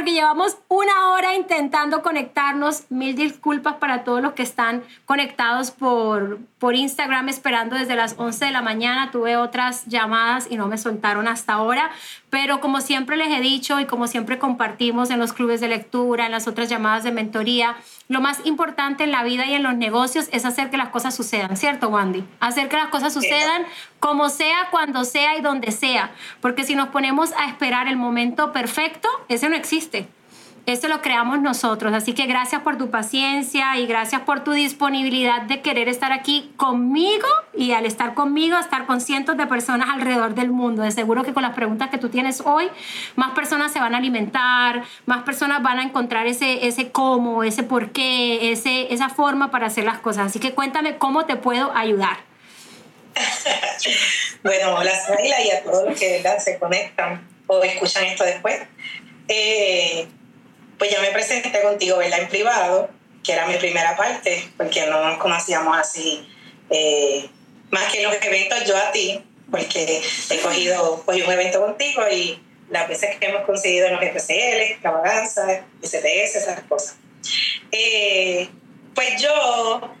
porque llevamos una hora intentando conectarnos. Mil disculpas para todos los que están conectados por, por Instagram esperando desde las 11 de la mañana. Tuve otras llamadas y no me soltaron hasta ahora. Pero como siempre les he dicho y como siempre compartimos en los clubes de lectura, en las otras llamadas de mentoría, lo más importante en la vida y en los negocios es hacer que las cosas sucedan, ¿cierto, Wandy? Hacer que las cosas sucedan como sea, cuando sea y donde sea. Porque si nos ponemos a esperar el momento perfecto, ese no existe. Eso lo creamos nosotros. Así que gracias por tu paciencia y gracias por tu disponibilidad de querer estar aquí conmigo y al estar conmigo, estar con cientos de personas alrededor del mundo. De seguro que con las preguntas que tú tienes hoy, más personas se van a alimentar, más personas van a encontrar ese, ese cómo, ese por qué, ese, esa forma para hacer las cosas. Así que cuéntame cómo te puedo ayudar. bueno, hola Saila y a todos los que se conectan o escuchan esto después. Eh, pues ya me presenté contigo, ¿verdad? En privado, que era mi primera parte, porque no nos conocíamos así, eh, más que en los eventos yo a ti, porque he cogido cogí un evento contigo y las veces que hemos conseguido en los FCL, extravaganza, STS, esas cosas. Eh, pues yo,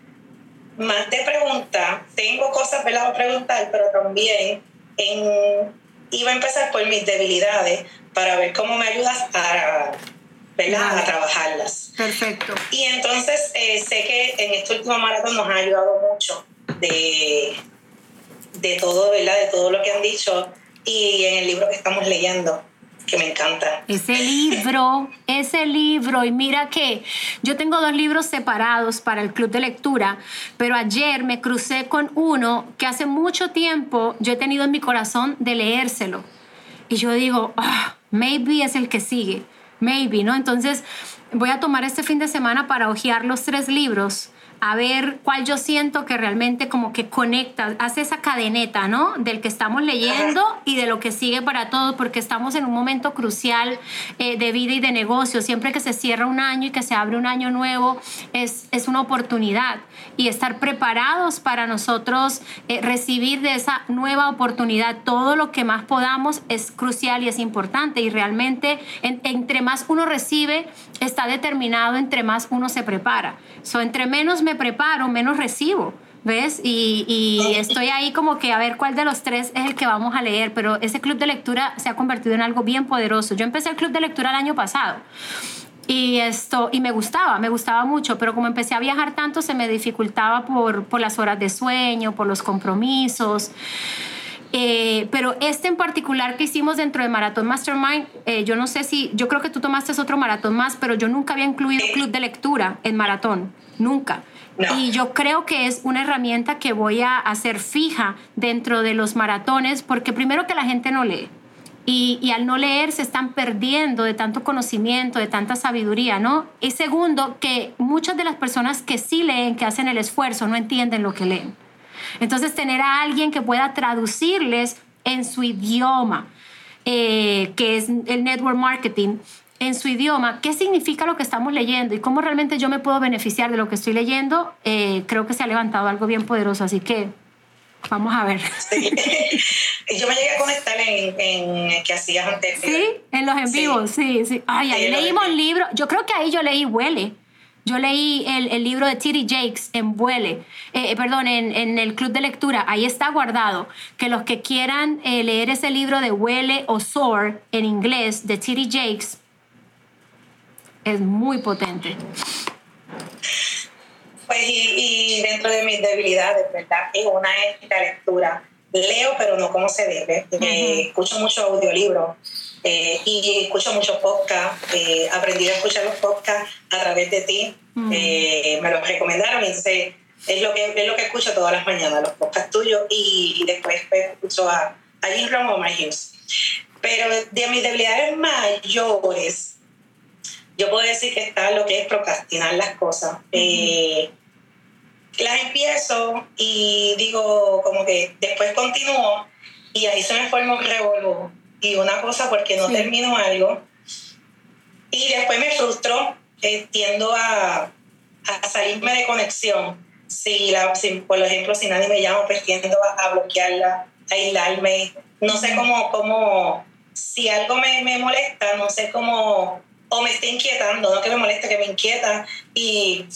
más de preguntas, tengo cosas ¿verdad? a preguntar, pero también iba a empezar por mis debilidades para ver cómo me ayudas a a trabajarlas. Perfecto. Y entonces eh, sé que en este último maratón nos ha ayudado mucho de, de todo, ¿verdad? De todo lo que han dicho y en el libro que estamos leyendo que me encanta. Ese libro, ese libro, y mira que yo tengo dos libros separados para el club de lectura, pero ayer me crucé con uno que hace mucho tiempo yo he tenido en mi corazón de leérselo. Y yo digo, ah, maybe es el que sigue maybe, ¿no? Entonces voy a tomar este fin de semana para hojear los tres libros a ver cuál yo siento que realmente como que conecta, hace esa cadeneta, ¿no? Del que estamos leyendo y de lo que sigue para todos, porque estamos en un momento crucial eh, de vida y de negocio. Siempre que se cierra un año y que se abre un año nuevo, es, es una oportunidad. Y estar preparados para nosotros eh, recibir de esa nueva oportunidad todo lo que más podamos es crucial y es importante. Y realmente entre más uno recibe, está determinado entre más uno se prepara. So, entre menos me preparo, menos recibo. ¿Ves? Y, estoy ahí como que a ver cuál de los tres es el que vamos a leer, pero ese club de lectura se ha convertido en algo bien poderoso. Yo empecé el club de lectura el año pasado y esto y me gustaba, me gustaba mucho, pero como empecé a viajar tanto se me dificultaba por las horas de sueño, por los compromisos. Eh, pero este en particular que hicimos dentro de Maratón Mastermind, eh, yo no sé si, yo creo que tú tomaste otro maratón más, pero yo nunca había incluido club de lectura en maratón, nunca. Y yo creo que es una herramienta que voy a hacer fija dentro de los maratones, porque primero que la gente no lee. Y, y, al no leer se están perdiendo de tanto conocimiento, de tanta sabiduría, ¿no? Y segundo, que muchas de las personas que sí leen, que hacen el esfuerzo, no entienden lo que leen. Entonces, tener a alguien que pueda traducirles en su idioma, eh, que es el network marketing, en su idioma, qué significa lo que estamos leyendo y cómo realmente yo me puedo beneficiar de lo que estoy leyendo, eh, creo que se ha levantado algo bien poderoso. Así que vamos a ver. Yo me llegué a conectar en, en que hacías antes. Sí, en los en vivos, sí, sí. Ay, ahí leímos libros. Yo creo que ahí yo leí Huele. Yo leí el, libro de T.D. Jakes en Vuele, eh, eh, perdón, en, el club de lectura. Ahí está guardado que los que quieran eh, leer ese libro de Huele o Soar en inglés de T.D. Jakes es muy potente. Pues y, dentro de mis debilidades, ¿verdad? Es una es la lectura. Leo, pero no como se debe. escucho mucho audiolibro eh, y escucho muchos podcasts. Eh, aprendí a escuchar los podcasts a través de ti. Mm. Eh, me los recomendaron y entonces es lo, que, es lo que escucho todas las mañanas, los podcasts tuyos y, después pues, escucho a, a Jim Ron o Hughes. Pero de mis debilidades mayores, yo puedo decir que está lo que es procrastinar las cosas. las empiezo y digo como que después continúo y ahí se me forma un revolvo y una cosa porque no termino algo. Y después me frustro, eh, tiendo a, a, salirme de conexión. Si, la, por ejemplo, si nadie me llama, pues tiendo a, bloquearla, a aislarme. No sé cómo, cómo si algo me, me, molesta, no sé cómo, o me está inquietando, no que me moleste, que me inquieta y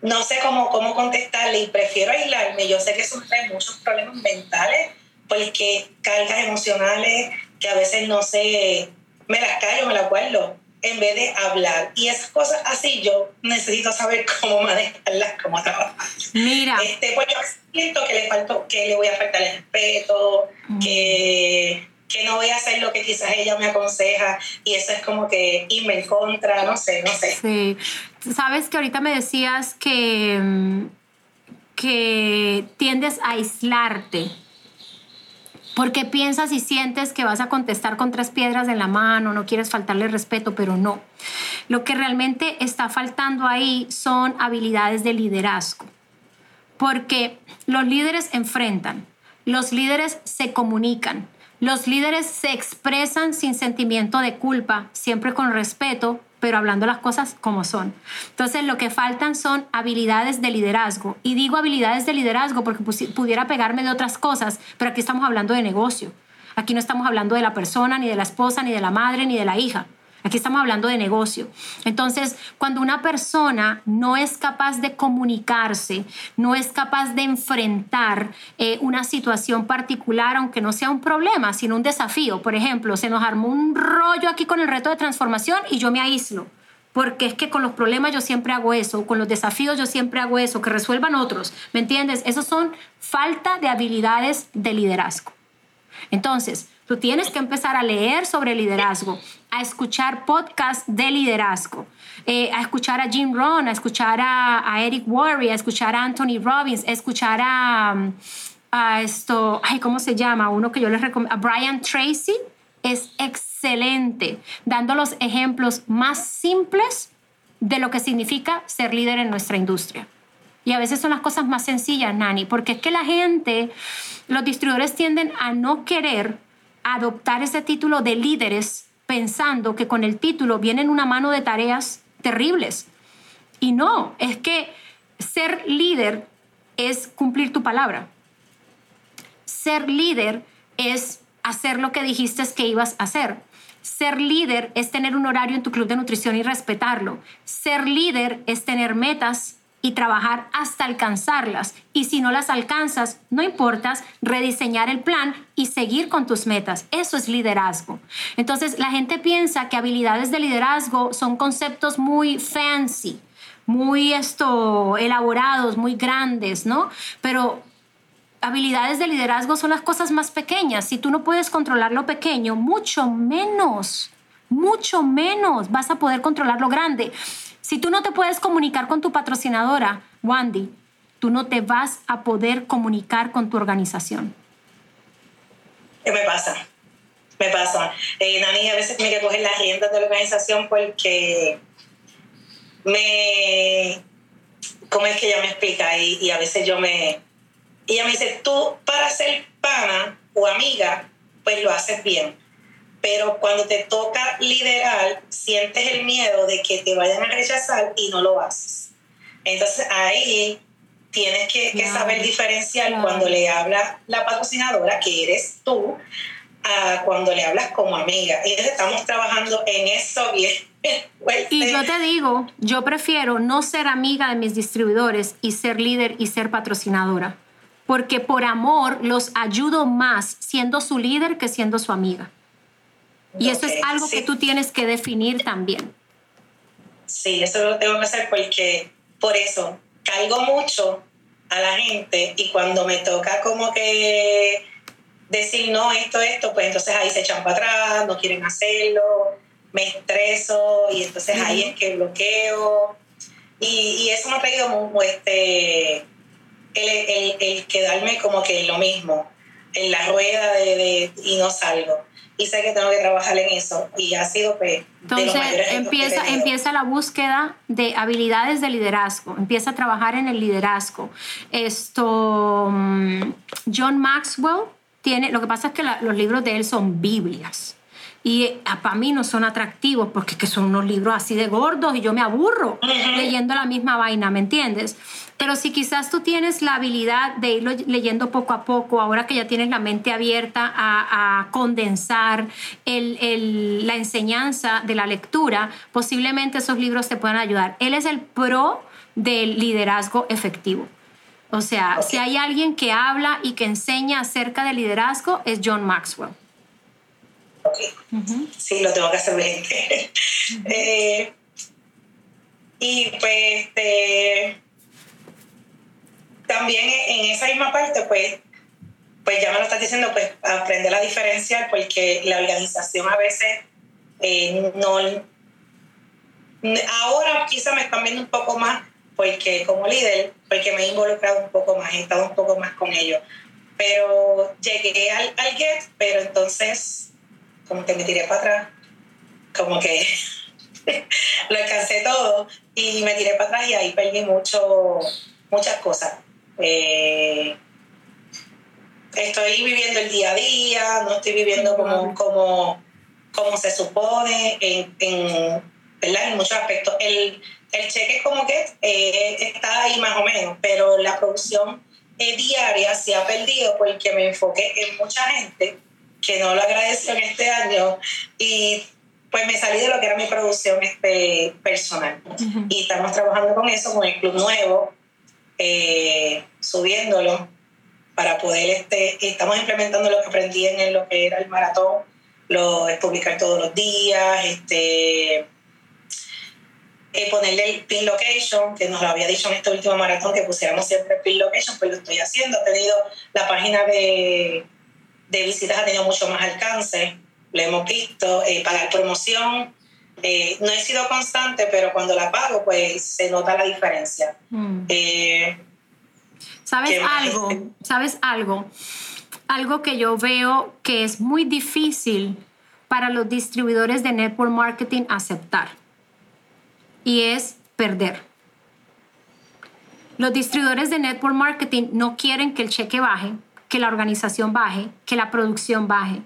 no sé cómo, cómo contestarle y prefiero aislarme. Yo sé que eso trae muchos problemas mentales porque cargas emocionales que a veces no sé, me las callo, me las guardo en vez de hablar. Y esas cosas así yo necesito saber cómo manejarlas, cómo trabajar. Mira. Este, pues yo siento que le falto, que le voy a faltar el respeto, mm. que, que no voy a hacer lo que quizás ella me aconseja y eso es como que irme en contra, no sé, no sé. Sí. Sabes que ahorita me decías que, mm, que tiendes a aislarte porque piensas y sientes que vas a contestar con tres piedras en la mano, no quieres faltarle respeto, pero no. Lo que realmente está faltando ahí son habilidades de liderazgo, porque los líderes enfrentan, los líderes se comunican, los líderes se expresan sin sentimiento de culpa, siempre con respeto, pero hablando las cosas como son. Entonces, lo que faltan son habilidades de liderazgo. Y digo habilidades de liderazgo porque pudiera pegarme de otras cosas, pero aquí estamos hablando de negocio. Aquí no estamos hablando de la persona, ni de la esposa, ni de la madre, ni de la hija. Aquí estamos hablando de negocio. Entonces, cuando una persona no es capaz de comunicarse, no es capaz de enfrentar eh, una situación particular, aunque no sea un problema, sino un desafío, por ejemplo, se nos armó un rollo aquí con el reto de transformación y yo me aíslo. Porque es que con los problemas yo siempre hago eso, con los desafíos yo siempre hago eso, que resuelvan otros. ¿Me entiendes? Esos son falta de habilidades de liderazgo. Entonces, Tienes que empezar a leer sobre liderazgo, a escuchar podcasts de liderazgo, eh, a escuchar a Jim Rohn, a escuchar a, Eric Worre, a escuchar a Anthony Robbins, a escuchar a, a esto, ay, ¿cómo se llama? Uno que yo les recomiendo, a Brian Tracy. Es excelente, dando los ejemplos más simples de lo que significa ser líder en nuestra industria. Y a veces son las cosas más sencillas, Nani, porque es que la gente, los distribuidores tienden a no querer adoptar ese título de líderes pensando que con el título vienen una mano de tareas terribles. Y no, es que ser líder es cumplir tu palabra. Ser líder es hacer lo que dijiste que ibas a hacer. Ser líder es tener un horario en tu club de nutrición y respetarlo. Ser líder es tener metas y trabajar hasta alcanzarlas. Y si no las alcanzas, no importas, rediseñar el plan y seguir con tus metas. Eso es liderazgo. Entonces, la gente piensa que habilidades de liderazgo son conceptos muy fancy, muy esto, elaborados, muy grandes, ¿no? Pero habilidades de liderazgo son las cosas más pequeñas. Si tú no puedes controlar lo pequeño, mucho menos, mucho menos vas a poder controlar lo grande. Si tú no te puedes comunicar con tu patrocinadora, Wandy, tú no te vas a poder comunicar con tu organización. ¿Qué me pasa? Me pasa. Eh, Nani a veces tiene que coger las riendas de la organización porque me... ¿Cómo es que ella me explica? Y, y a veces yo me... Ella me dice, tú para ser pana o amiga, pues lo haces bien pero cuando te toca liderar, sientes el miedo de que te vayan a rechazar y no lo haces. Entonces ahí tienes que, saber diferenciar cuando le habla la patrocinadora, que eres tú, a cuando le hablas como amiga. Y estamos trabajando en eso bien. Y yo te digo, yo prefiero no ser amiga de mis distribuidores y ser líder y ser patrocinadora, porque por amor los ayudo más siendo su líder que siendo su amiga. Y eso es algo que tú tienes que definir también. Sí, eso lo tengo que hacer porque por eso caigo mucho a la gente y cuando me toca como que decir no, esto, esto, pues entonces ahí se echan para atrás, no quieren hacerlo, me estreso y entonces ahí es que bloqueo. Y, eso me ha traído muy, este, el, el, el, quedarme como que lo mismo, en la rueda de, y no salgo y sé que tengo que trabajar en eso y ha sido pues, entonces empieza empieza la búsqueda de habilidades de liderazgo empieza a trabajar en el liderazgo. Esto mm, John Maxwell tiene lo que pasa es que los libros de él son Biblias y eh, para mí no son atractivos porque que son unos libros así de gordos y yo me aburro leyendo la misma vaina, ¿me entiendes? Pero si quizás tú tienes la habilidad de irlo leyendo poco a poco, ahora que ya tienes la mente abierta a, condensar la enseñanza de la lectura, posiblemente esos libros te puedan ayudar. Él es el pro del liderazgo efectivo. O sea, si hay alguien que habla y que enseña acerca del liderazgo, es John Maxwell. Ok. Sí, lo tengo que hacer bien. Eh, y pues este, también en esa misma parte, pues, pues ya me lo estás diciendo, pues aprender a diferenciar, porque la organización a veces eh, no. Ahora quizá me están viendo un poco más porque como líder, porque me he involucrado un poco más, he estado un poco más con ellos. Pero llegué al, al GET, pero entonces como que me tiré para atrás, como que lo alcancé todo y me tiré para atrás y ahí perdí mucho, muchas cosas. Eh, estoy viviendo el día a día, no estoy viviendo como, como, como se supone en, en, en muchos aspectos. El, el cheque como que eh, está ahí más o menos, pero la producción eh, diaria se ha perdido porque me enfoqué en mucha gente que no lo agradeció en este año y pues me salí de lo que era mi producción este, personal. Y estamos trabajando con eso, con el club nuevo, eh, subiéndolo para poder, este, estamos implementando lo que aprendí en lo que era el maratón, lo es publicar todos los días, este, eh, ponerle el pin location, que nos lo había dicho en este último maratón, que pusiéramos siempre el pin location, pues lo estoy haciendo. He tenido la página de, de visitas, ha tenido mucho más alcance, lo hemos visto, eh, pagar promoción. Eh, no he sido constante, pero cuando la pago, pues se nota la diferencia. Mm. ¿Sabes algo? ¿Sabes algo? Algo que yo veo que es muy difícil para los distribuidores de network marketing aceptar y es perder. Los distribuidores de network marketing no quieren que el cheque baje, que la organización baje, que la producción baje.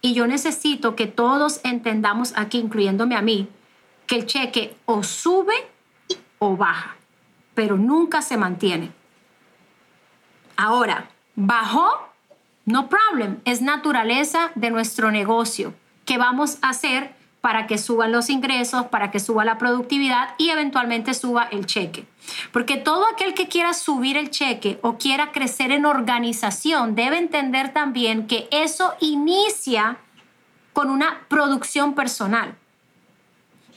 Y yo necesito que todos entendamos aquí, incluyéndome a mí, que el cheque o sube o baja, pero nunca se mantiene. Ahora, bajó, no problem, es naturaleza de nuestro negocio. ¿Qué vamos a hacer? Para que suban los ingresos, para que suba la productividad y eventualmente suba el cheque. Porque todo aquel que quiera subir el cheque o quiera crecer en organización debe entender también que eso inicia con una producción personal.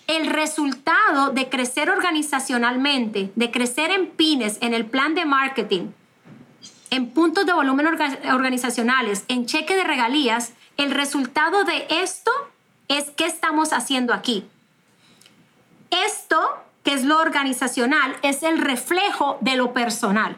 El resultado de crecer organizacionalmente, de crecer en pines, en el plan de marketing, en puntos de volumen organizacionales, en cheque de regalías, el resultado de esto es qué estamos haciendo aquí. Esto, que es lo organizacional, es el reflejo de lo personal.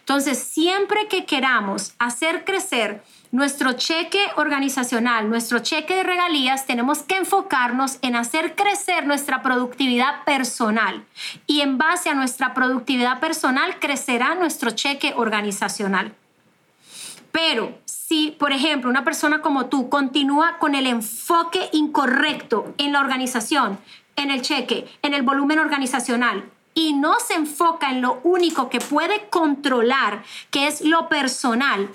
Entonces, siempre que queramos hacer crecer nuestro cheque organizacional, nuestro cheque de regalías, tenemos que enfocarnos en hacer crecer nuestra productividad personal. Y en base a nuestra productividad personal, crecerá nuestro cheque organizacional. Pero si, por ejemplo, una persona como tú continúa con el enfoque incorrecto en la organización, en el cheque, en el volumen organizacional, y no se enfoca en lo único que puede controlar, que es lo personal,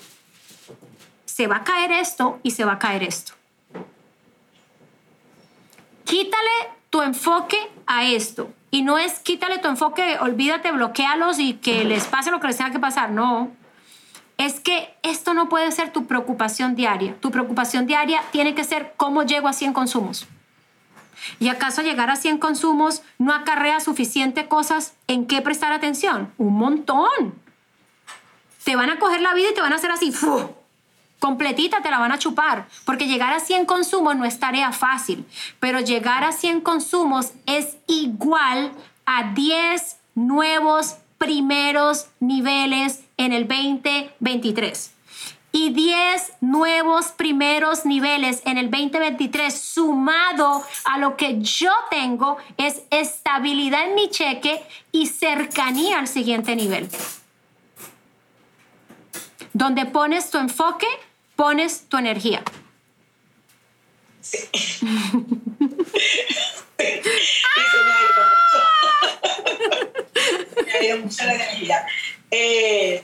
se va a caer esto y se va a caer esto. Quítale tu enfoque a esto. Y no es quítale tu enfoque, olvídate, bloquealos y que les pase lo que les tenga que pasar. No es que esto no puede ser tu preocupación diaria. Tu preocupación diaria tiene que ser cómo llego a 100 consumos. ¿Y acaso llegar a 100 consumos no acarrea suficiente cosas en qué prestar atención? Un montón. Te van a coger la vida y te van a hacer así, completita te la van a chupar, porque llegar a 100 consumos no es tarea fácil, pero llegar a 100 consumos es igual a 10 nuevos primeros niveles en el 2023 y 10 nuevos primeros niveles en el 2023 sumado a lo que yo tengo es estabilidad en mi cheque y cercanía al siguiente nivel. Donde pones tu enfoque, pones tu energía. Sí. sí. Y se me ha ido mucho. Me ha ido mucho la energía. Eh,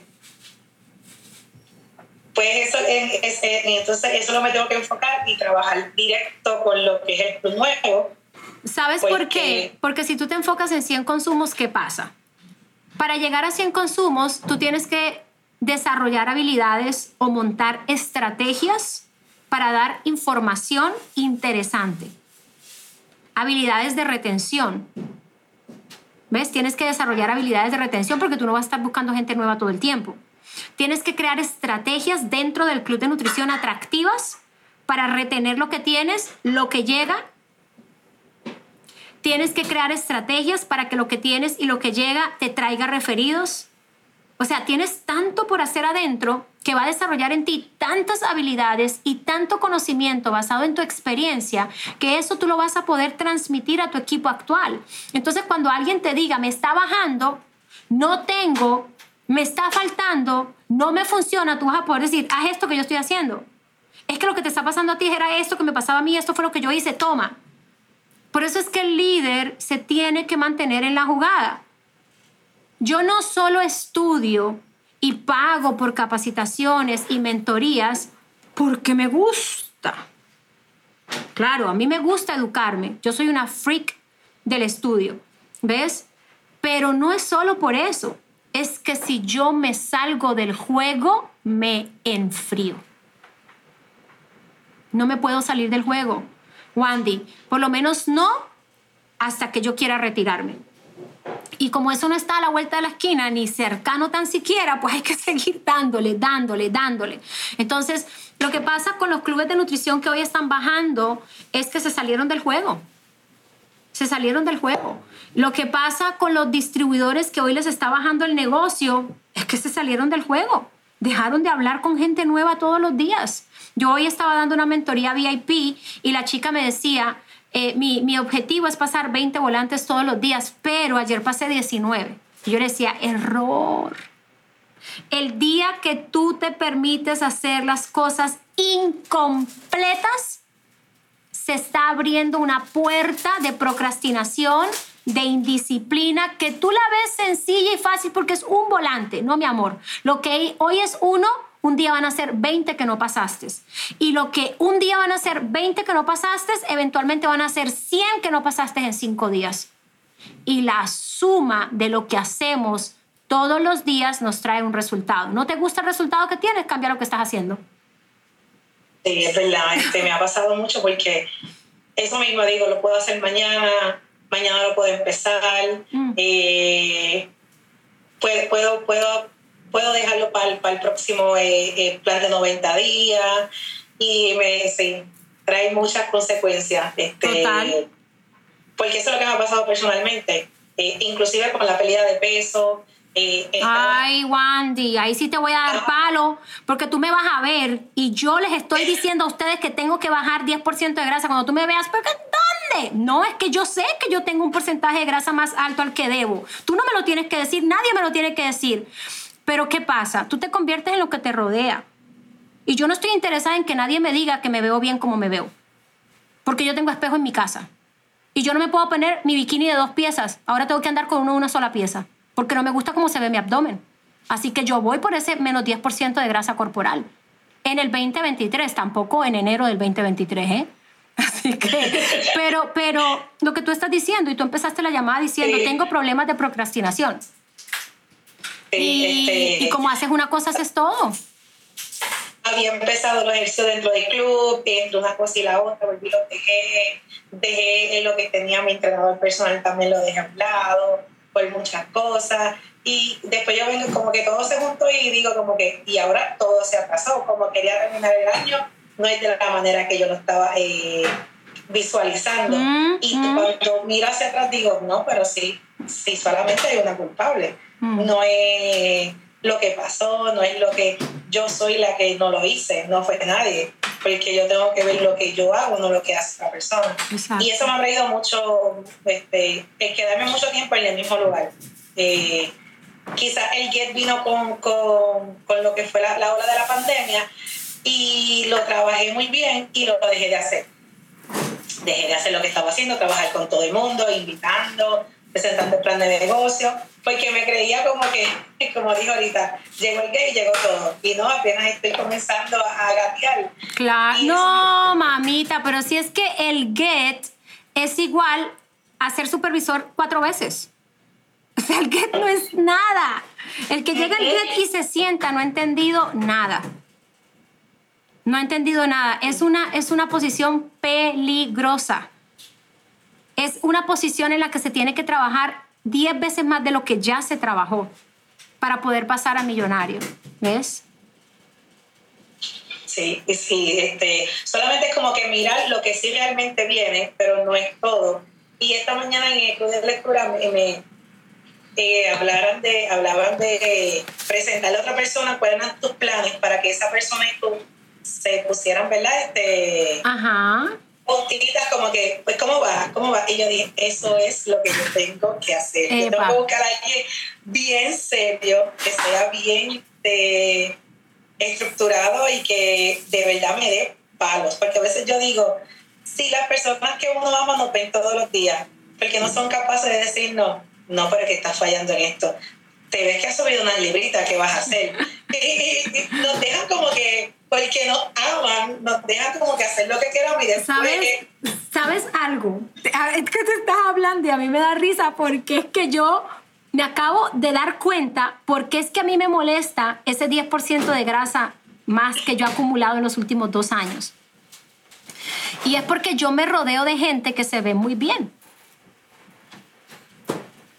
pues eso, es, entonces eso lo me tengo que enfocar y trabajar directo con lo que es el nuevo. ¿Sabes por qué? Porque si tú te enfocas en 100 consumos, ¿qué pasa? Para llegar a 100 consumos, tú tienes que desarrollar habilidades o montar estrategias para dar información interesante. Habilidades de retención. ¿Ves? Tienes que desarrollar habilidades de retención porque tú no vas a estar buscando gente nueva todo el tiempo. Tienes que crear estrategias dentro del club de nutrición atractivas para retener lo que tienes, lo que llega. Tienes que crear estrategias para que lo que tienes y lo que llega te traiga referidos. O sea, tienes tanto por hacer adentro que va a desarrollar en ti tantas habilidades y tanto conocimiento basado en tu experiencia que eso tú lo vas a poder transmitir a tu equipo actual. Entonces, cuando alguien te diga, me está bajando, no tengo me está faltando, no me funciona, tú vas a poder decir, haz esto que yo estoy haciendo. Es que lo que te está pasando a ti era esto que me pasaba a mí, esto fue lo que yo hice, toma. Por eso es que el líder se tiene que mantener en la jugada. Yo no solo estudio y pago por capacitaciones y mentorías porque me gusta. Claro, a mí me gusta educarme. Yo soy una freak del estudio, ¿ves? Pero no es solo por eso es que si yo me salgo del juego, me enfrío. No me puedo salir del juego, Wandy. Por lo menos no hasta que yo quiera retirarme. Y como eso no está a la vuelta de la esquina, ni cercano tan siquiera, pues hay que seguir dándole, dándole, dándole. Entonces, lo que pasa con los clubes de nutrición que hoy están bajando es que se salieron del juego. Se salieron del juego. Lo que pasa con los distribuidores que hoy les está bajando el negocio es que se salieron del juego. Dejaron de hablar con gente nueva todos los días. Yo hoy estaba dando una mentoría VIP y la chica me decía, eh, mi, mi objetivo es pasar 20 volantes todos los días, pero ayer pasé 19. Y yo le decía, error. El día que tú te permites hacer las cosas incompletas, se está abriendo una puerta de procrastinación, de indisciplina, que tú la ves sencilla y fácil porque es un volante, no mi amor. Lo que hoy es uno, un día van a ser 20 que no pasaste. Y lo que un día van a ser 20 que no pasaste, eventualmente van a ser 100 que no pasaste en 5 días. Y la suma de lo que hacemos todos los días nos trae un resultado. ¿No te gusta el resultado que tienes? Cambia lo que estás haciendo. Sí, es verdad. Este, me ha pasado mucho porque eso mismo digo, lo puedo hacer mañana, mañana lo puedo empezar, mm. eh, puedo, puedo, puedo, puedo dejarlo para el, para el próximo eh, eh, plan de 90 días y me sí, trae muchas consecuencias. Este, Total. Porque eso es lo que me ha pasado personalmente, inclusive con la pérdida de peso, Ay, Wandy, ahí sí te voy a dar palo, porque tú me vas a ver y yo les estoy diciendo a ustedes que tengo que bajar 10% de grasa cuando tú me veas, porque ¿dónde? No, es que yo sé que yo tengo un porcentaje de grasa más alto al que debo. Tú no me lo tienes que decir, nadie me lo tiene que decir. Pero ¿qué pasa? Tú te conviertes en lo que te rodea. Y yo no estoy interesada en que nadie me diga que me veo bien como me veo. Porque yo tengo espejo en mi casa. Y yo no me puedo poner mi bikini de dos piezas. Ahora tengo que andar con uno una sola pieza porque no me gusta cómo se ve mi abdomen. Así que yo voy por ese menos 10% de grasa corporal. En el 2023, tampoco en enero del 2023, ¿eh? Así que, pero, pero lo que tú estás diciendo, y tú empezaste la llamada diciendo, tengo problemas de procrastinación. Y, este, y como haces una cosa, haces todo. Había empezado los ejercicios dentro del club, entre una cosa y la otra, volví lo dejé, dejé lo que tenía mi entrenador personal, también lo dejé a un lado por muchas cosas. Y después yo vengo como que todo se juntó y digo como que, y ahora todo se atrasó, como quería terminar el año, no es de la manera que yo lo estaba eh, visualizando. Mm, y mm. cuando miro hacia atrás digo, no, pero sí, sí, solamente hay una culpable. Mm. No es lo que pasó, no es lo que yo soy la que no lo hice, no fue nadie, porque yo tengo que ver lo que yo hago, no lo que hace la persona. Y eso me ha traído mucho, este, el quedarme mucho tiempo en el mismo lugar. Eh, quizás el Get vino con, con, con, lo que fue la, la ola de la pandemia y lo trabajé muy bien y lo, dejé de hacer. dejé de hacer lo que estaba haciendo, trabajar con todo el mundo, invitando, presentando el plan de negocio, porque me creía como que, como dijo ahorita, llegó el gay y llegó todo. Y no, apenas estoy comenzando a gatear. Claro, no, mamita, pero si es que el get es igual a ser supervisor cuatro veces. O sea, el get no es nada. El que llega al get y se sienta no ha entendido nada. No ha entendido nada. Es una, es una posición peligrosa. Es una posición en la que se tiene que trabajar 10 veces más de lo que ya se trabajó para poder pasar a millonario. ¿Ves? Sí, sí, este, solamente es como que mirar lo que sí realmente viene, pero no es todo. Y esta mañana en el club de lectura me, eh, hablaron de, hablaban de presentarle a otra persona cuáles eran tus planes para que esa persona y tú se pusieran, ¿verdad? Este, Ajá. Como que, pues, ¿cómo va? ¿Cómo va? Y yo dije, eso es lo que yo tengo que hacer. Yo tengo que buscar a alguien bien serio, que sea bien eh, estructurado y que de verdad me dé palos. Porque a veces yo digo, si las personas que uno ama nos ven todos los días, porque no son capaces de decir no, no, pero que estás fallando en esto. Te ves que has subido una librita, ¿qué vas a hacer? y nos dejan como que porque nos aman, nos dejan como que hacer lo que queramos y después... ¿Sabes, ¿Sabes algo? Es que te estás hablando y a mí me da risa porque es que yo me acabo de dar cuenta porque es que a mí me molesta ese 10% de grasa más que yo he acumulado en los últimos dos años. Y es porque yo me rodeo de gente que se ve muy bien.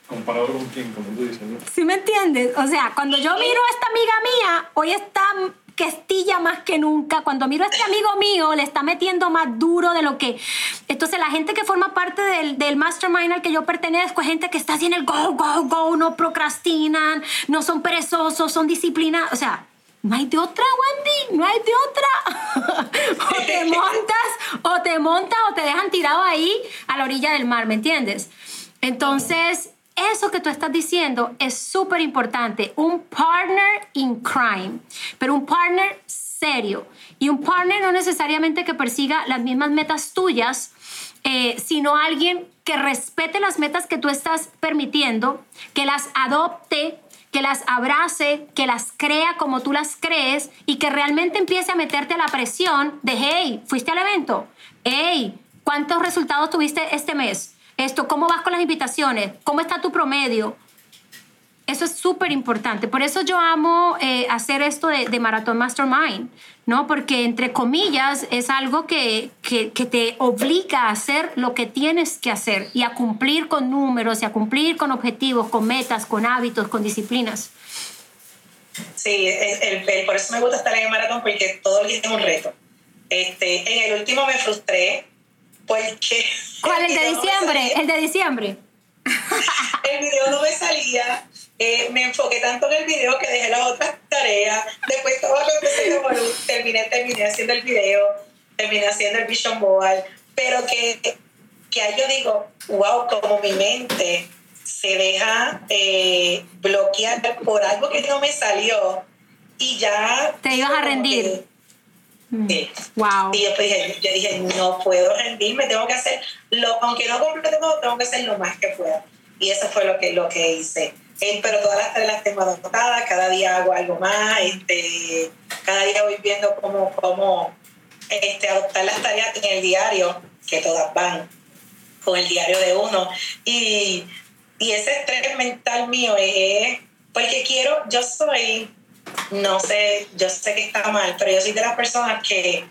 Comparado con quién, como tú dices, ¿no? ¿Sí me entiendes? O sea, cuando yo miro a esta amiga mía, hoy está que estilla más que nunca. Cuando miro a este amigo mío, le está metiendo más duro de lo que... Entonces la gente que forma parte del, del mastermind al que yo pertenezco es gente que está así en el go, go, go, no procrastinan, no son perezosos, son disciplinados. O sea, no hay de otra, Wendy, no hay de otra. o te montas, o te montas, o te dejan tirado ahí a la orilla del mar, ¿me entiendes? Entonces, eso que tú estás diciendo es súper importante. Un partner in crime, pero un partner serio. Y un partner no necesariamente que persiga las mismas metas tuyas, eh, sino alguien que respete las metas que tú estás permitiendo, que las adopte, que las abrace, que las crea como tú las crees y que realmente empiece a meterte a la presión de, hey, fuiste al evento, hey, ¿cuántos resultados tuviste este mes? Esto, ¿cómo vas con las invitaciones? ¿Cómo está tu promedio? Eso es súper importante. Por eso yo amo eh, hacer esto de, de, Maratón Mastermind, ¿no? Porque, entre comillas, es algo que, que, que, te obliga a hacer lo que tienes que hacer y a cumplir con números y a cumplir con objetivos, con metas, con hábitos, con disciplinas. Sí, el, el, por eso me gusta estar en el maratón, porque todo el día es un reto. Este, en el último me frustré porque... ¿Cuál? ¿El, el de diciembre? No el de diciembre. el video no me salía. Eh, me enfoqué tanto en el video que dejé las otras tareas. Después todo lo empecé como terminé, terminé haciendo el video, terminé haciendo el vision board. Pero que, que ahí yo digo, wow, como mi mente se deja eh, bloquear por algo que no me salió y ya... Te ibas a rendir. Sí. Wow. Y después dije, yo dije, no puedo rendirme, tengo que hacer, lo, aunque no complete todo, tengo que hacer lo más que pueda. Y eso fue lo que, lo que hice. Eh, pero todas las tareas las tengo anotadas, cada día hago algo más, este, cada día voy viendo cómo, cómo este, adoptar las tareas en el diario, que todas van con el diario de uno. Y, y ese estrés mental mío es, porque quiero, yo soy no sé, yo sé que está mal, pero yo soy de las personas que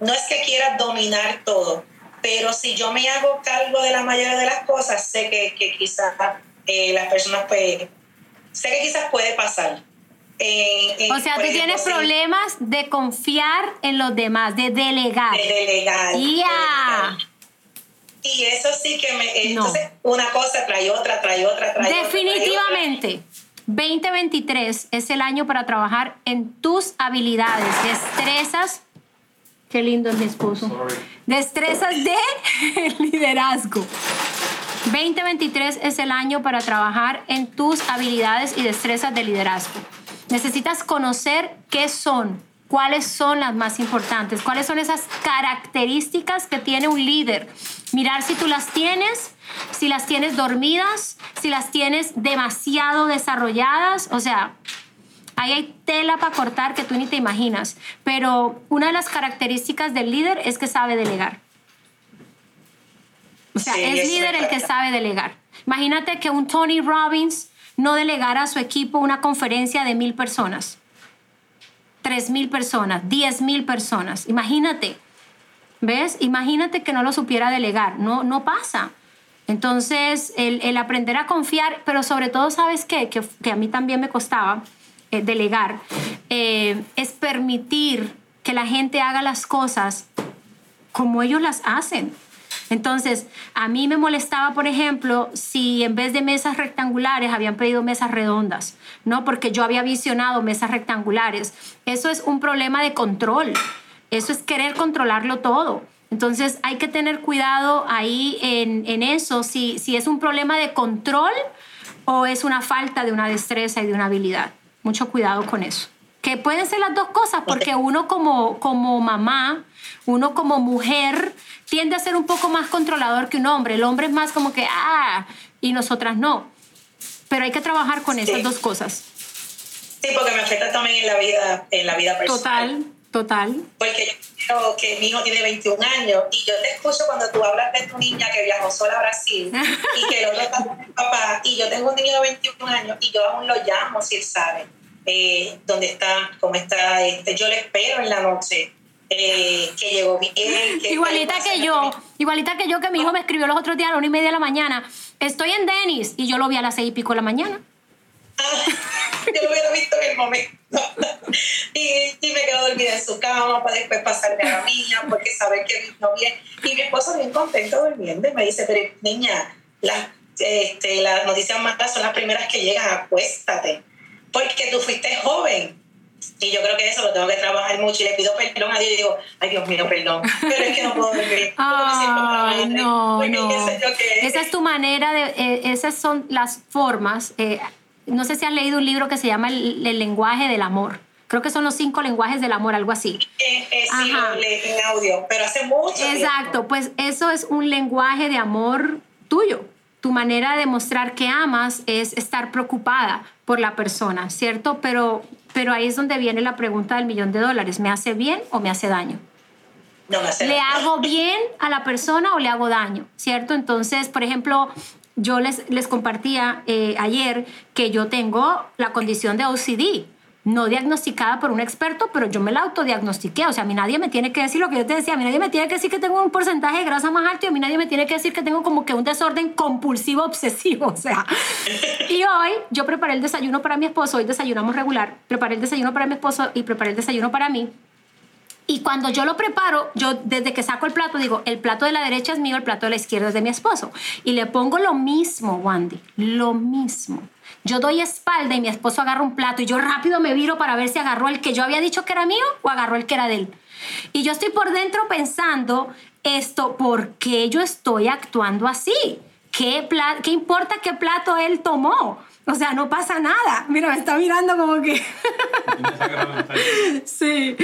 no es que quiera dominar todo, pero si yo me hago cargo de la mayoría de las cosas, sé que, que quizás eh, las personas pues, sé que quizás puede pasar. O sea, tú ejemplo, tienes sí. problemas de confiar en los demás, de delegar. De delegar. Yeah. De delegar. Y eso sí que me... Entonces, no. una cosa trae otra, trae otra, trae Definitivamente. otra. Definitivamente. 2023 es el año para trabajar en tus habilidades, destrezas. Qué lindo es mi esposo. Sorry. Destrezas de liderazgo. 2023 es el año para trabajar en tus habilidades y destrezas de liderazgo. Necesitas conocer qué son, ¿Cuáles son las más importantes? ¿Cuáles son esas características que tiene un líder? Mirar si tú las tienes, si las tienes dormidas, si las tienes demasiado desarrolladas. O sea, ahí hay tela para cortar que tú ni te imaginas. Pero una de las características del líder es que sabe delegar. O sea, Sí, es líder el que sabe delegar. Imagínate que un Tony Robbins no delegara a su equipo una conferencia de mil personas, tres mil personas, diez mil personas. Imagínate, ¿ves? Imagínate que no lo supiera delegar. No, no pasa. Entonces, el, el aprender a confiar, pero sobre todo, ¿sabes qué? Que, que a mí también me costaba eh, delegar, eh, es permitir que la gente haga las cosas como ellos las hacen. Entonces, a mí me molestaba, por ejemplo, si en vez de mesas rectangulares habían pedido mesas redondas, ¿no? Porque yo había visionado mesas rectangulares. Eso es un problema de control. Eso es querer controlarlo todo. Entonces, hay que tener cuidado ahí en, eso, si, si es un problema de control o es una falta de una destreza y de una habilidad. Mucho cuidado con eso. Que pueden ser las dos cosas, porque uno como, como mamá, uno como mujer, tiende a ser un poco más controlador que un hombre. El hombre es más como que, ah, y nosotras no. Pero hay que trabajar con esas Sí. dos cosas. Sí, porque me afecta también en la vida, en la vida personal. Total, total. Porque yo que mi hijo tiene 21 años y yo te escucho cuando tú hablas de tu niña que viajó sola a Brasil y que el otro está con el papá y yo tengo un niño de 21 años y yo aún lo llamo si él sabe eh, dónde está, cómo está. Este, yo le espero en la noche eh, que llegó bien. Que Igualita que yo, igualita que yo, que mi hijo me escribió los otros días a la una y media de la mañana. Estoy en Denis y yo lo vi a las seis y pico de la mañana. yo lo hubiera visto en el momento. y, y me quedo dormida en su cama para después pasarme a la mía porque sabe que vino bien. Y mi esposo bien contento durmiendo y me dice, pero niña, las, este, las noticias malas son las primeras que llegan, acuéstate. Porque tú fuiste joven. Y yo creo que eso lo tengo que trabajar mucho y le pido perdón a Dios y digo, ay Dios mío, perdón, pero es que no puedo dormir. me siento madre, no, porque no. qué sé yo qué. Esa es tu manera de, eh, esas son las formas. eh, no sé si has leído un libro que se llama el, el lenguaje del amor. Creo que son los cinco lenguajes del amor, algo así. Eh, eh, sí, Ajá. en audio, pero hace mucho tiempo. Exacto, pues eso es un lenguaje de amor tuyo. Tu manera de mostrar que amas es estar preocupada por la persona, ¿cierto? Pero, pero ahí es donde viene la pregunta del millón de dólares. ¿Me hace bien o me hace daño? No me hace ¿Le daño. hago bien a la persona o le hago daño? ¿Cierto? Entonces, por ejemplo, yo les, les compartía eh, ayer que yo tengo la condición de OCD, no diagnosticada por un experto, pero yo me la autodiagnostiqué. O sea, a mí nadie me tiene que decir lo que yo te decía, a mí nadie me tiene que decir que tengo un porcentaje de grasa más alto y a mí nadie me tiene que decir que tengo como que un desorden compulsivo obsesivo. O sea, y hoy yo preparé el desayuno para mi esposo, hoy desayunamos regular, preparé el desayuno para mi esposo y preparé el desayuno para mí. Y cuando yo lo preparo, yo desde que saco el plato digo, el plato de la derecha es mío, el plato de la izquierda es de mi esposo. Y le pongo lo mismo, Wandy, lo mismo. Yo doy espalda y mi esposo agarra un plato y yo rápido me viro para ver si agarró el que yo había dicho que era mío o agarró el que era de él. Y yo estoy por dentro pensando esto, ¿por qué yo estoy actuando así? ¿Qué, ¿Qué importa qué plato él tomó? O sea, no pasa nada. Mira, me está mirando como que... Sí,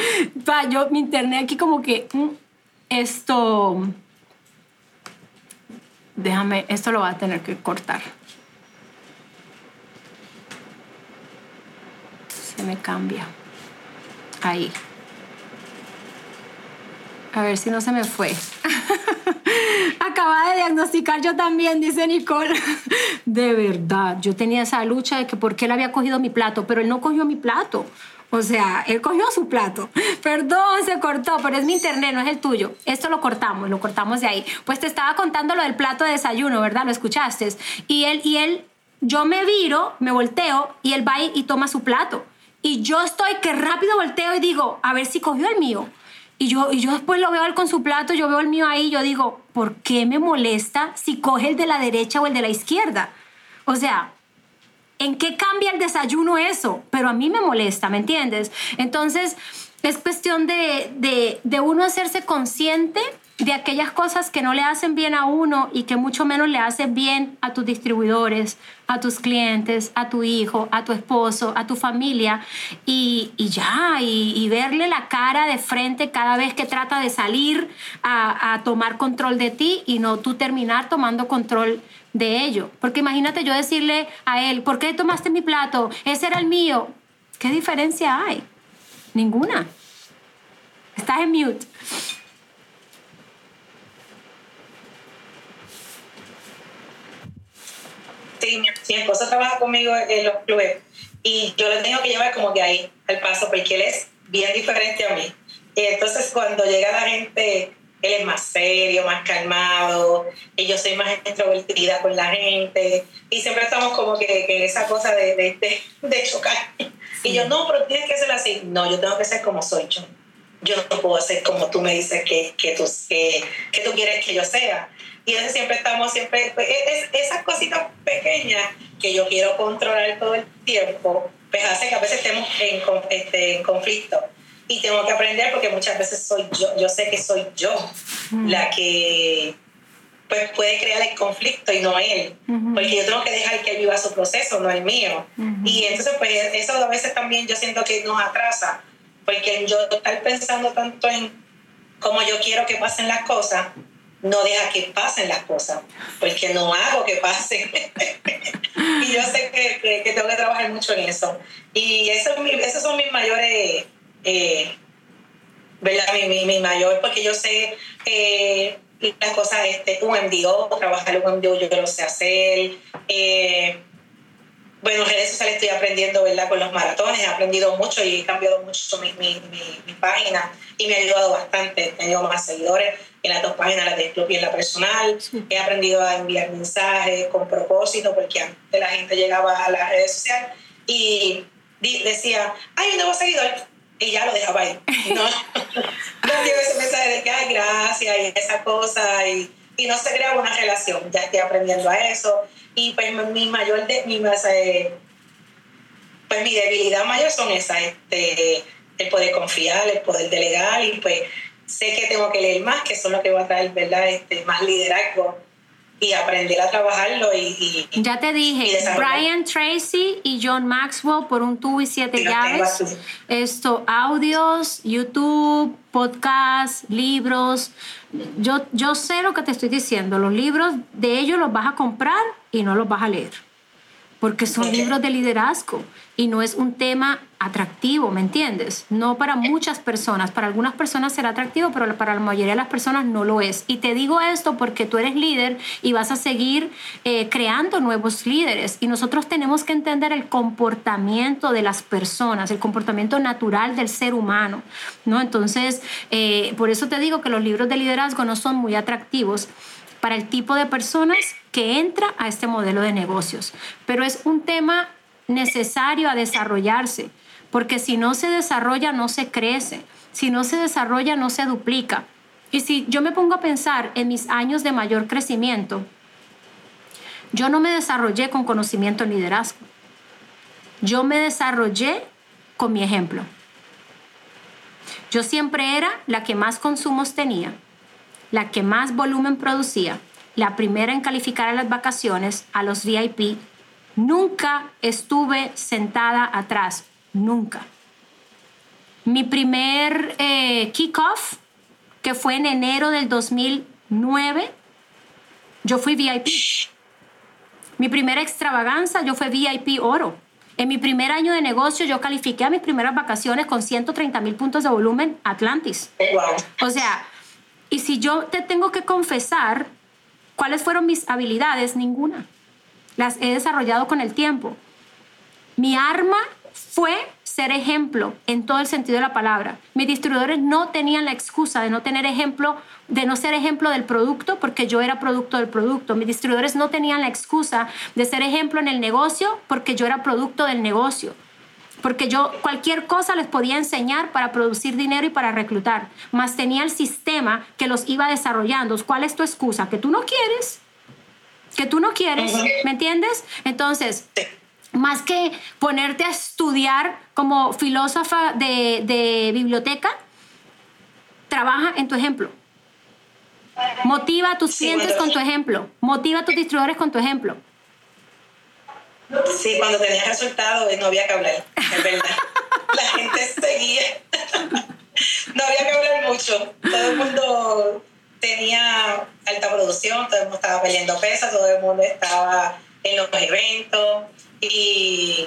pa, yo mi internet aquí como que mm, esto, déjame, esto lo va a tener que cortar. Me cambia. Ahí. A ver si no se me fue. Acaba de diagnosticar yo también, dice Nicole. De verdad, yo tenía esa lucha de que por qué él había cogido mi plato, pero él no cogió mi plato. O sea, él cogió su plato. Perdón, se cortó, pero es mi internet, no es el tuyo. Esto lo cortamos, lo cortamos de ahí. Pues te estaba contando lo del plato de desayuno, ¿verdad? Lo escuchaste. Y él, y él, yo me viro, me volteo y él va y toma su plato. Y yo estoy que rápido volteo y digo, a ver si cogió el mío. Y yo, y yo después lo veo él con su plato, yo veo el mío ahí, yo digo, ¿por qué me molesta si coge el de la derecha o el de la izquierda? O sea, ¿en qué cambia el desayuno eso? Pero a mí me molesta, ¿me entiendes? Entonces, es cuestión de, de, de uno hacerse consciente de aquellas cosas que no le hacen bien a uno y que mucho menos le hacen bien a tus distribuidores, a tus clientes, a tu hijo, a tu esposo, a tu familia y, ya, y, verle la cara de frente cada vez que trata de salir a, a tomar control de ti y no tú terminar tomando control de ello. Porque imagínate yo decirle a él, ¿por qué tomaste mi plato? Ese era el mío. ¿Qué diferencia hay? Ninguna. Estás en mute. Sí, mi, esposo trabaja conmigo en los clubes y yo le tengo que llevar como que ahí al paso porque él es bien diferente a mí. Y entonces cuando llega la gente, él es más serio, más calmado, y yo soy más introvertida con la gente, y siempre estamos como que, que esa cosa de, de, de, chocar. Y yo, no, pero tienes que ser así. No, yo tengo que ser como soy yo. Yo no puedo ser como tú me dices que, que, tú, que, que tú quieres que yo sea. Y eso siempre estamos, siempre, pues, es, esas cositas pequeñas que yo quiero controlar todo el tiempo, pues hace que a veces estemos en, este, en conflicto. Y tengo que aprender porque muchas veces soy yo, yo sé que soy yo la que pues puede crear el conflicto y no él, porque yo tengo que dejar que él viva su proceso, no el mío. Y entonces pues eso a veces también yo siento que nos atrasa, porque yo estar pensando tanto en cómo yo quiero que pasen las cosas, no deja que pasen las cosas, porque no hago que pasen. y yo sé que, que, tengo que trabajar mucho en eso. Y eso, esos son mis mayores, eh, ¿verdad? Mi, mi, mayor, porque yo sé eh, las cosas, este, un MDO, trabajar un MDO yo lo sé hacer. Eh, bueno, redes sociales estoy aprendiendo, ¿verdad? Con los maratones, he aprendido mucho y he cambiado mucho mi, mi, mi, página y me ha ayudado bastante. He tenido más seguidores en las dos páginas, la del club y en la personal. He aprendido a enviar mensajes con propósito, porque antes la gente llegaba a las redes sociales y decía, hay un nuevo seguidor, y ya lo dejaba ahí. No, no ese mensaje de que, ay, gracias, y esa cosa, y, y no se creaba una relación. Ya estoy aprendiendo a eso y pues mi mayor, de, mi, eh, pues mi debilidad mayor son esas, este, el poder confiar, el poder delegar y pues sé que tengo que leer más, que son lo que va a traer, ¿verdad? Este, más liderazgo y aprender a trabajarlo y, ya te dije Brian Tracy y John Maxwell por un tubo y siete llaves. esto audios YouTube podcasts libros. Yo yo sé lo que te estoy diciendo. Los libros de ellos los vas a comprar y no los vas a leer porque son libros de liderazgo y no es un tema atractivo, ¿me entiendes? No para muchas personas, para algunas personas será atractivo, pero para la mayoría de las personas no lo es. Y te digo esto porque tú eres líder y vas a seguir eh, creando nuevos líderes y nosotros tenemos que entender el comportamiento de las personas, el comportamiento natural del ser humano, ¿no? Entonces, eh, por eso te digo que los libros de liderazgo no son muy atractivos para el tipo de personas que entra a este modelo de negocios. Pero es un tema necesario a desarrollarse, porque si no se desarrolla, no se crece. Si no se desarrolla, no se duplica. Y si yo me pongo a pensar en mis años de mayor crecimiento, yo no me desarrollé con conocimiento en liderazgo. Yo me desarrollé con mi ejemplo. Yo siempre era la que más consumos tenía, la que más volumen producía, la primera en calificar a las vacaciones, a los VIP. Nunca estuve sentada atrás, nunca. Mi primer eh, kickoff, que fue en enero del 2009, yo fui VIP. Mi primera extravaganza, yo fui VIP oro. En mi primer año de negocio, yo califiqué a mis primeras vacaciones con 130 mil puntos de volumen Atlantis. O sea, y si yo te tengo que confesar cuáles fueron mis habilidades, ninguna. Las he desarrollado con el tiempo. Mi arma fue ser ejemplo en todo el sentido de la palabra. Mis distribuidores no tenían la excusa de no tener ejemplo, de no ser ejemplo del producto porque yo era producto del producto. Mis distribuidores no tenían la excusa de ser ejemplo en el negocio porque yo era producto del negocio porque yo cualquier cosa les podía enseñar para producir dinero y para reclutar, más tenía el sistema que los iba desarrollando. ¿Cuál es tu excusa? Que tú no quieres, que tú no quieres, ¿me entiendes? Entonces, más que ponerte a estudiar como filósofa de, de biblioteca, trabaja en tu ejemplo. Motiva a tus clientes con tu ejemplo. Motiva a tus distribuidores con tu ejemplo. Sí, cuando tenía resultados no había que hablar, es verdad. La gente seguía. No había que hablar mucho. Todo el mundo tenía alta producción, todo el mundo estaba peleando pesas, todo el mundo estaba en los eventos y,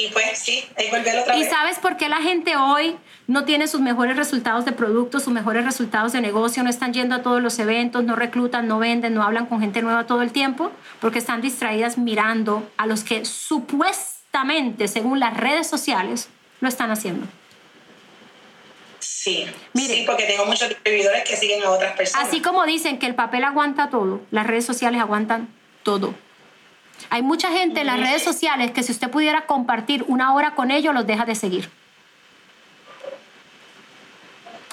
y pues sí, ahí volvió la otra ¿Y vez. sabes por qué la gente hoy no tiene sus mejores resultados de producto, sus mejores resultados de negocio, no están yendo a todos los eventos, no reclutan, no venden, no hablan con gente nueva todo el tiempo? Porque están distraídas mirando a los que supuestamente, según las redes sociales, lo están haciendo. Sí, Mire. sí, porque tengo muchos distribuidores que siguen a otras personas. Así como dicen que el papel aguanta todo, las redes sociales aguantan todo. Hay mucha gente en las redes sociales que si usted pudiera compartir una hora con ellos, los deja de seguir.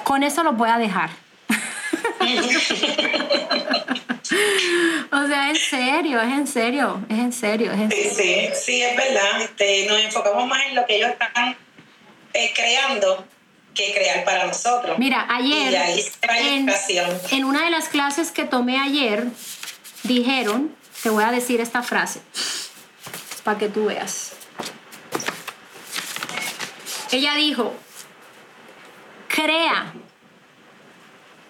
Con eso los voy a dejar. o sea, en serio, es en serio, es en serio, es en serio. sí, sí, es verdad. Este, nos enfocamos más en lo que ellos están eh, creando que crear para nosotros. Mira, ayer Y ahí se va la en, en una de las clases que tomé ayer, dijeron, te voy a decir esta frase, para que tú veas. Ella dijo, crea,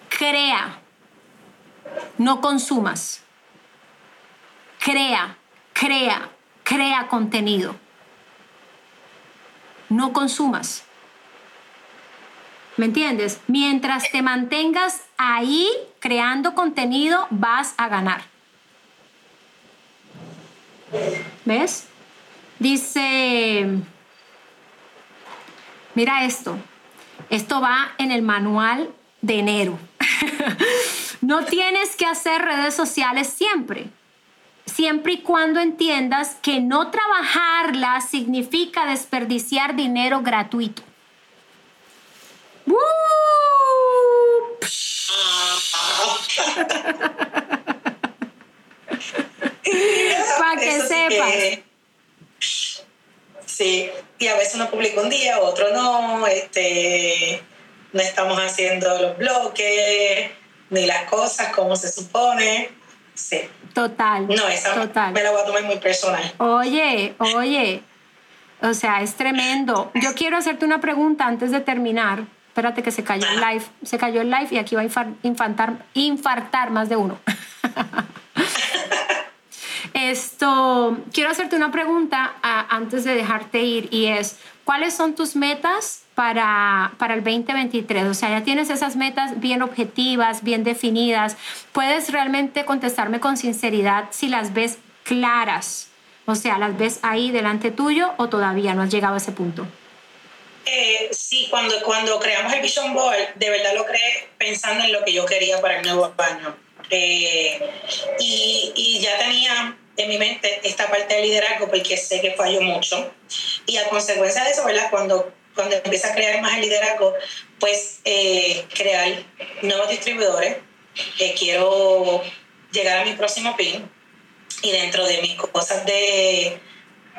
crea, no consumas. Crea, crea, crea contenido. No consumas. ¿Me entiendes? Mientras te mantengas ahí creando contenido, vas a ganar. ¿Ves? Dice, mira esto, esto va en el manual de enero. no tienes que hacer redes sociales siempre, siempre y cuando entiendas que no trabajarlas significa desperdiciar dinero gratuito. ¡Woo! Para que Eso sí sepas. que- sí, y a veces uno publica un día, otro no, este, no estamos haciendo los bloques, ni las cosas como se supone. Sí, Total. no, esa total. me la voy a tomar muy personal. Oye, oye. O sea, es tremendo. Yo quiero hacerte una pregunta antes de terminar. Espérate que se cayó el live. Se cayó el live y aquí va a infar- infartar, infartar más de uno. Esto, quiero hacerte una pregunta antes de dejarte ir y es, ¿cuáles son tus metas para, para el 2023? O sea, ya tienes esas metas bien objetivas, bien definidas. ¿Puedes realmente contestarme con sinceridad si las ves claras? O sea, ¿las ves ahí delante tuyo o todavía no has llegado a ese punto? Eh, sí, cuando, cuando creamos el Vision Board, de verdad lo creé pensando en lo que yo quería para el nuevo año. Eh, y, y ya tenía en mi mente esta parte de liderazgo porque sé que fallo mucho. Y a consecuencia de eso, ¿verdad? Cuando, cuando empieza a crear más el liderazgo, pues eh, crear nuevos distribuidores. Eh, quiero llegar a mi próximo PIN. Y dentro de mis cosas de,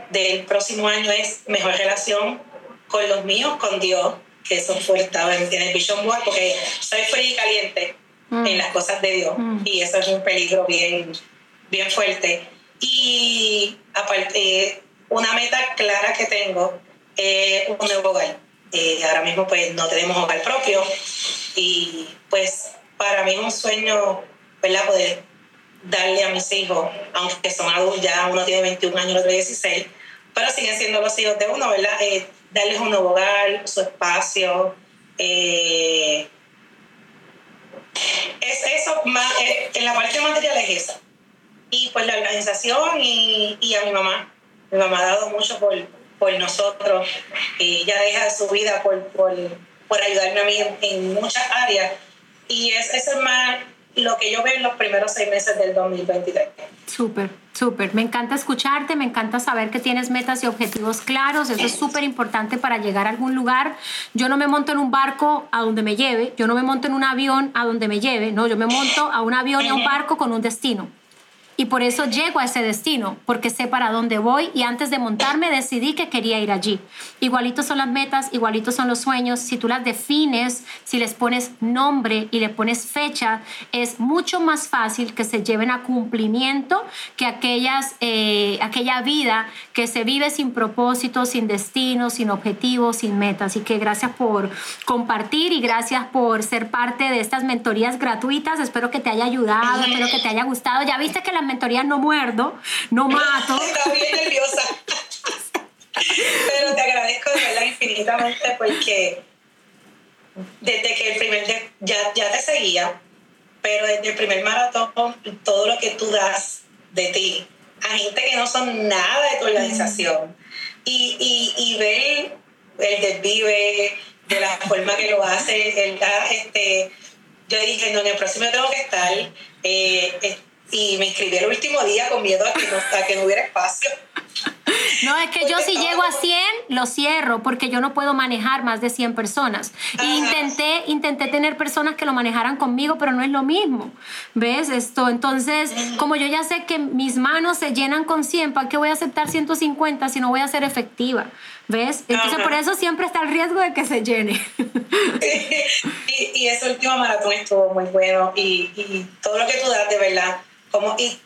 del próximo año es mejor relación con los míos, con Dios, que eso fue estaba en, en el Vision Board, porque soy fría y caliente Mm. en las cosas de Dios, Mm. y eso es un peligro bien, bien fuerte. Y aparte, una meta clara que tengo es un nuevo hogar. Eh, ahora mismo pues no tenemos hogar propio y pues para mí es un sueño, ¿verdad? Poder darle a mis hijos, aunque son adultos, ya uno tiene 21 años, el otro 16, pero siguen siendo los hijos de uno, ¿verdad? Eh, darles un nuevo hogar, su espacio. eh, es eso, más, en la parte material es eso. Y pues la organización y, y a mi mamá. Mi mamá ha dado mucho por, por nosotros. Ella deja su vida por, por, por ayudarme a mí en, en muchas áreas. Y es, eso es más lo que yo veo en los primeros seis meses del 2023. Súper, súper. Me encanta escucharte, me encanta saber que tienes metas y objetivos claros. Eso es súper importante para llegar a algún lugar. Yo no me monto en un barco a donde me lleve, yo no me monto en un avión a donde me lleve, no, yo me monto a un avión y a un barco con un destino. Y por eso llego a ese destino, porque sé para dónde voy y antes de montarme decidí que quería ir allí. Igualitos son las metas, igualitos son los sueños, si tú las defines, si les pones nombre y le pones fecha, es mucho más fácil que se lleven a cumplimiento que aquellas, eh, aquella vida que se vive sin propósito, sin destino, sin objetivos, sin metas. Así que gracias por compartir y gracias por ser parte de estas mentorías gratuitas. Espero que te haya ayudado, espero que te haya gustado. Ya viste que las mentorías no muerdo, no mato. Está bien nerviosa. Pero te agradezco de verdad infinitamente porque desde que el primer, ya, ya te seguía, pero desde el primer maratón, todo lo que tú das de ti a gente que no son nada de tu organización y, y, y ver el desvive de la forma que lo hace, el, este, yo dije, no, en el próximo tengo que estar, eh, y me inscribí el último día con miedo a que no, a que no hubiera espacio. No, es que yo si llego a 100, lo cierro, porque yo no puedo manejar más de 100 personas. intenté, intenté tener personas que lo manejaran conmigo, pero no es lo mismo. ¿Ves esto? Entonces, como yo ya sé que mis manos se llenan con 100, ¿para qué voy a aceptar 150 si no voy a ser efectiva? ¿Ves? Entonces, por eso siempre está el riesgo de que se llene. y, y, ese último maratón estuvo muy bueno y, y todo lo que tú das, de verdad, como, y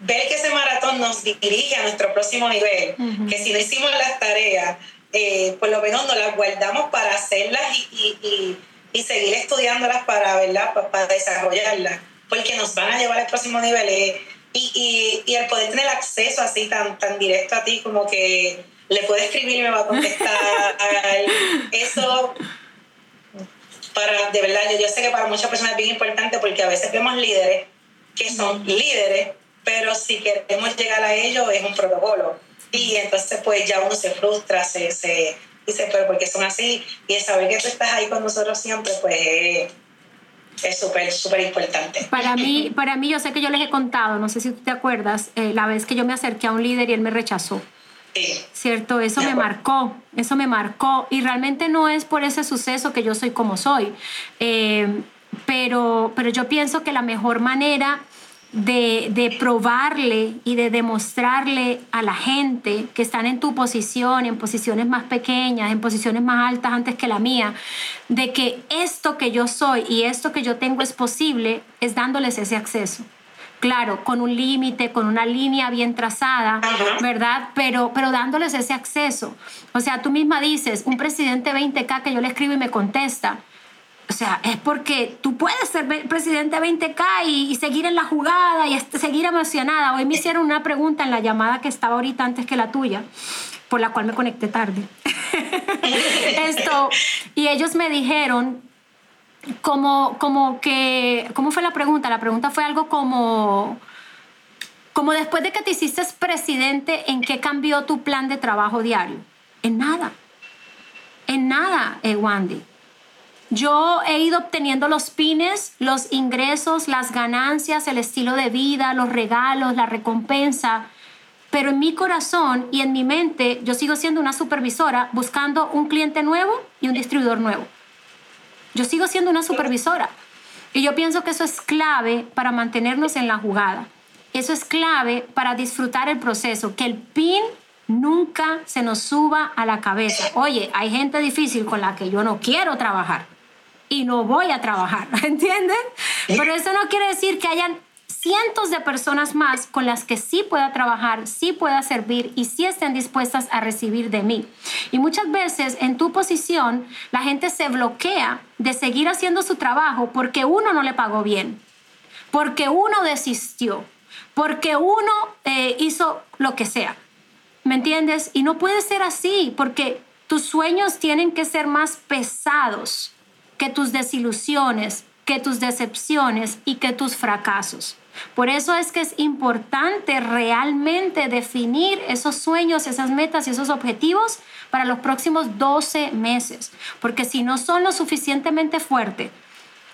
ver que ese maratón nos dirige a nuestro próximo nivel, que si no hicimos las tareas, eh, por lo menos nos las guardamos para hacerlas y, y, y, seguir estudiándolas para, ¿verdad? para, desarrollarlas, porque nos van a llevar al próximo nivel. Eh, y, y, el poder tener acceso así tan, tan directo a ti, como que le puedo escribir y me va a contestar, eso para, de verdad, yo, yo sé que para muchas personas es bien importante porque a veces vemos líderes que son líderes, pero si queremos llegar a ellos es un protocolo. Y entonces pues ya uno se frustra, se, se dice, pero porque son así? Y el saber que tú estás ahí con nosotros siempre, pues es súper, súper importante. Para mí, para mí, yo sé que yo les he contado, no sé si tú te acuerdas, eh, la vez que yo me acerqué a un líder y él me rechazó. Sí. ¿Cierto? Eso me marcó, eso me marcó. Y realmente no es por ese suceso que yo soy como soy. Eh, pero, pero yo pienso que la mejor manera de, de, probarle y de demostrarle a la gente que están en tu posición, en posiciones más pequeñas, en posiciones más altas antes que la mía, de que esto que yo soy y esto que yo tengo es posible, es dándoles ese acceso. Claro, con un límite, con una línea bien trazada, ¿verdad? Pero, pero dándoles ese acceso. O sea, tú misma dices, un presidente 20K que yo le escribo y me contesta, o sea, es porque tú puedes ser presidente 20K y, seguir en la jugada y seguir emocionada. Hoy me hicieron una pregunta en la llamada que estaba ahorita antes que la tuya, por la cual me conecté tarde. Esto, y ellos me dijeron como, como que, ¿cómo fue la pregunta? La pregunta fue algo como, como después de que te hiciste presidente, ¿en qué cambió tu plan de trabajo diario? En nada. En nada, eh, Wandy. Yo he ido obteniendo los pines, los ingresos, las ganancias, el estilo de vida, los regalos, la recompensa, pero en mi corazón y en mi mente yo sigo siendo una supervisora buscando un cliente nuevo y un distribuidor nuevo. Yo sigo siendo una supervisora y yo pienso que eso es clave para mantenernos en la jugada. Eso es clave para disfrutar el proceso, que el pin nunca se nos suba a la cabeza. Oye, hay gente difícil con la que yo no quiero trabajar y no voy a trabajar, ¿entienden? Pero eso no quiere decir que hayan cientos de personas más con las que sí pueda trabajar, sí pueda servir y sí estén dispuestas a recibir de mí. Y muchas veces en tu posición la gente se bloquea de seguir haciendo su trabajo porque uno no le pagó bien, porque uno desistió, porque uno eh, hizo lo que sea. ¿Me entiendes? Y no puede ser así porque tus sueños tienen que ser más pesados que tus desilusiones, que tus decepciones y que tus fracasos. Por eso es que es importante realmente definir esos sueños, esas metas y esos objetivos para los próximos 12 meses, porque si no son lo suficientemente fuertes,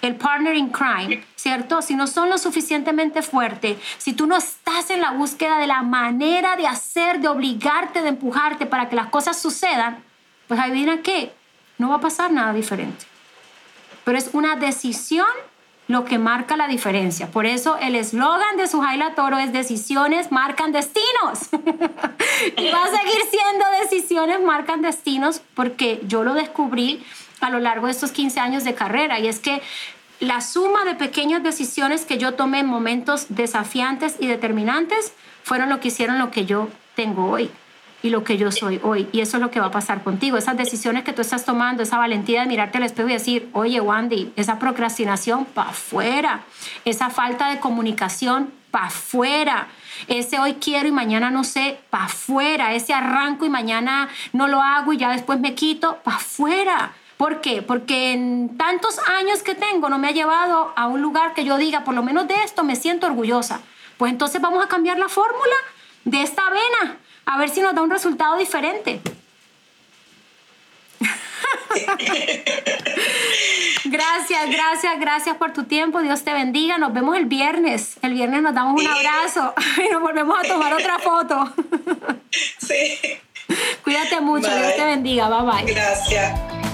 el partner in crime, ¿cierto? Si no son lo suficientemente fuerte, si tú no estás en la búsqueda de la manera de hacer, de obligarte, de empujarte para que las cosas sucedan, pues adivina qué, no va a pasar nada diferente pero es una decisión lo que marca la diferencia. Por eso el eslogan de Sujaila Toro es decisiones marcan destinos. y va a seguir siendo decisiones marcan destinos porque yo lo descubrí a lo largo de estos 15 años de carrera y es que la suma de pequeñas decisiones que yo tomé en momentos desafiantes y determinantes fueron lo que hicieron lo que yo tengo hoy y lo que yo soy hoy. Y eso es lo que va a pasar contigo. Esas decisiones que tú estás tomando, esa valentía de mirarte al espejo y decir, oye, Wandy, esa procrastinación para afuera, esa falta de comunicación para afuera, ese hoy quiero y mañana no sé, para afuera, ese arranco y mañana no lo hago y ya después me quito, para afuera. ¿Por qué? Porque en tantos años que tengo no me ha llevado a un lugar que yo diga, por lo menos de esto me siento orgullosa. Pues entonces vamos a cambiar la fórmula de esta avena a ver si nos da un resultado diferente. gracias, gracias, gracias por tu tiempo. Dios te bendiga. Nos vemos el viernes. El viernes nos damos un abrazo y nos volvemos a tomar otra foto. Sí. Cuídate mucho. Dios te bendiga. Bye bye. Gracias.